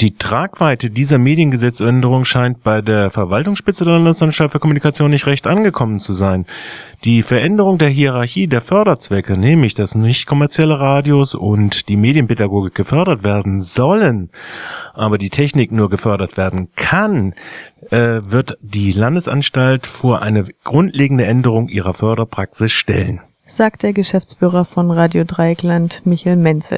Die Tragweite dieser Mediengesetzänderung scheint bei der Verwaltungsspitze der Landesanstalt für Kommunikation nicht recht angekommen zu sein. Die Veränderung der Hierarchie der Förderzwecke, nämlich dass nicht kommerzielle Radios und die Medienpädagogik gefördert werden sollen, aber die Technik nur gefördert werden kann, äh, wird die Landesanstalt vor eine grundlegende Änderung ihrer Förderpraxis stellen. Sagt der Geschäftsführer von Radio Dreieckland, Michael Menzel.